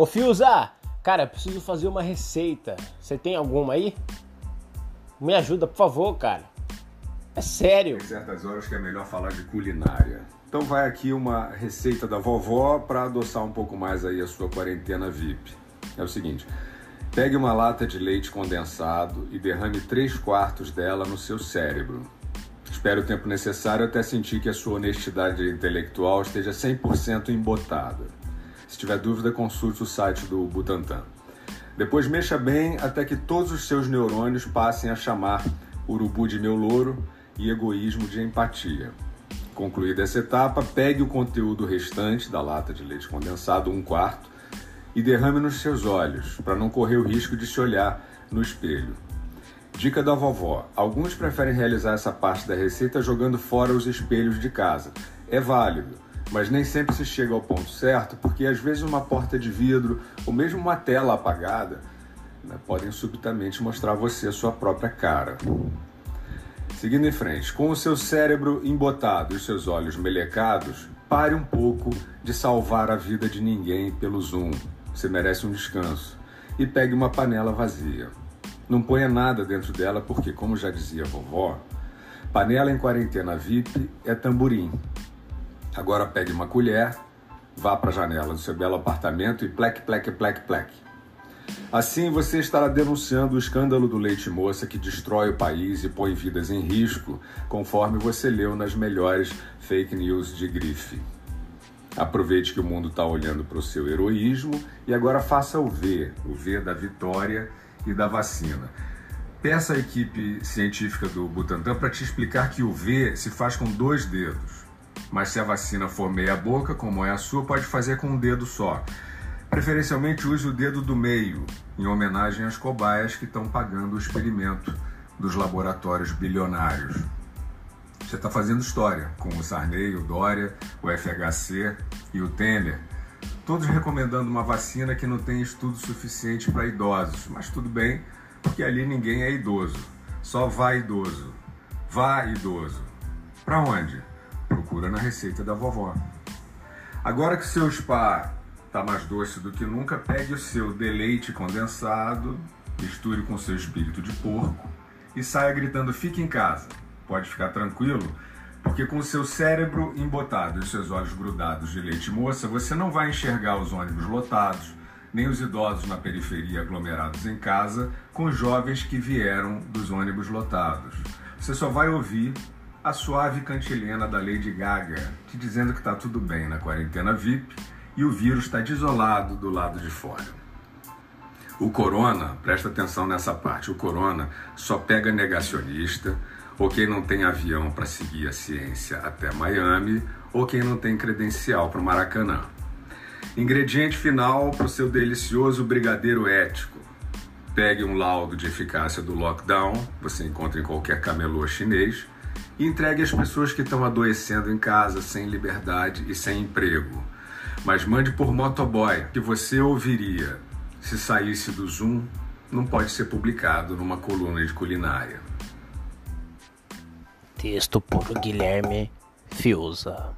Ô Fiuza, cara, preciso fazer uma receita. Você tem alguma aí? Me ajuda, por favor, cara. É sério. Tem certas horas que é melhor falar de culinária. Então vai aqui uma receita da vovó para adoçar um pouco mais aí a sua quarentena VIP. É o seguinte: pegue uma lata de leite condensado e derrame 3 quartos dela no seu cérebro. Espere o tempo necessário até sentir que a sua honestidade intelectual esteja 100% embotada. Se tiver dúvida, consulte o site do Butantan. Depois mexa bem até que todos os seus neurônios passem a chamar urubu de meu louro e egoísmo de empatia. Concluída essa etapa, pegue o conteúdo restante da lata de leite condensado, um quarto, e derrame nos seus olhos, para não correr o risco de se olhar no espelho. Dica da vovó: alguns preferem realizar essa parte da receita jogando fora os espelhos de casa. É válido, mas nem sempre se chega ao ponto certo, porque às vezes uma porta de vidro ou mesmo uma tela apagada né, podem subitamente mostrar a você a sua própria cara. Seguindo em frente, com o seu cérebro embotado e os seus olhos melecados, pare um pouco de salvar a vida de ninguém pelo Zoom. Você merece um descanso. E pegue uma panela vazia. Não ponha nada dentro dela, porque, como já dizia a vovó, panela em quarentena VIP é tamborim. Agora pegue uma colher, vá para a janela do seu belo apartamento e pleque, pleque, pleque, pleque. Assim você estará denunciando o escândalo do leite moça que destrói o país e põe vidas em risco, conforme você leu nas melhores fake news de grife. Aproveite que o mundo está olhando para o seu heroísmo e agora faça o V, o V da vitória e da vacina. Peça à equipe científica do Butantan para te explicar que o V se faz com dois dedos. Mas se a vacina for meia boca, como é a sua, pode fazer com um dedo só. Preferencialmente use o dedo do meio, em homenagem às cobaias que estão pagando o experimento dos laboratórios bilionários. Você está fazendo história com o Sarney, o Dória, o FHC e o Temer todos recomendando uma vacina que não tem estudo suficiente para idosos. Mas tudo bem, porque ali ninguém é idoso. Só vá idoso. Vá idoso. Para onde? Procura na receita da vovó. Agora que seu spa está mais doce do que nunca, pegue o seu deleite condensado, misture com seu espírito de porco e saia gritando: fique em casa. Pode ficar tranquilo porque com seu cérebro embotado e seus olhos grudados de leite moça, você não vai enxergar os ônibus lotados, nem os idosos na periferia aglomerados em casa, com jovens que vieram dos ônibus lotados. Você só vai ouvir a suave cantilena da Lady Gaga te dizendo que está tudo bem na quarentena VIP e o vírus está desolado do lado de fora. O corona, presta atenção nessa parte, o corona só pega negacionista, ou quem não tem avião para seguir a ciência até Miami, ou quem não tem credencial para o Maracanã. Ingrediente final para o seu delicioso brigadeiro ético. Pegue um laudo de eficácia do lockdown, você encontra em qualquer camelô chinês, e entregue às pessoas que estão adoecendo em casa, sem liberdade e sem emprego. Mas mande por motoboy, que você ouviria se saísse do Zoom, não pode ser publicado numa coluna de culinária. Texto por Guilherme Fiuza.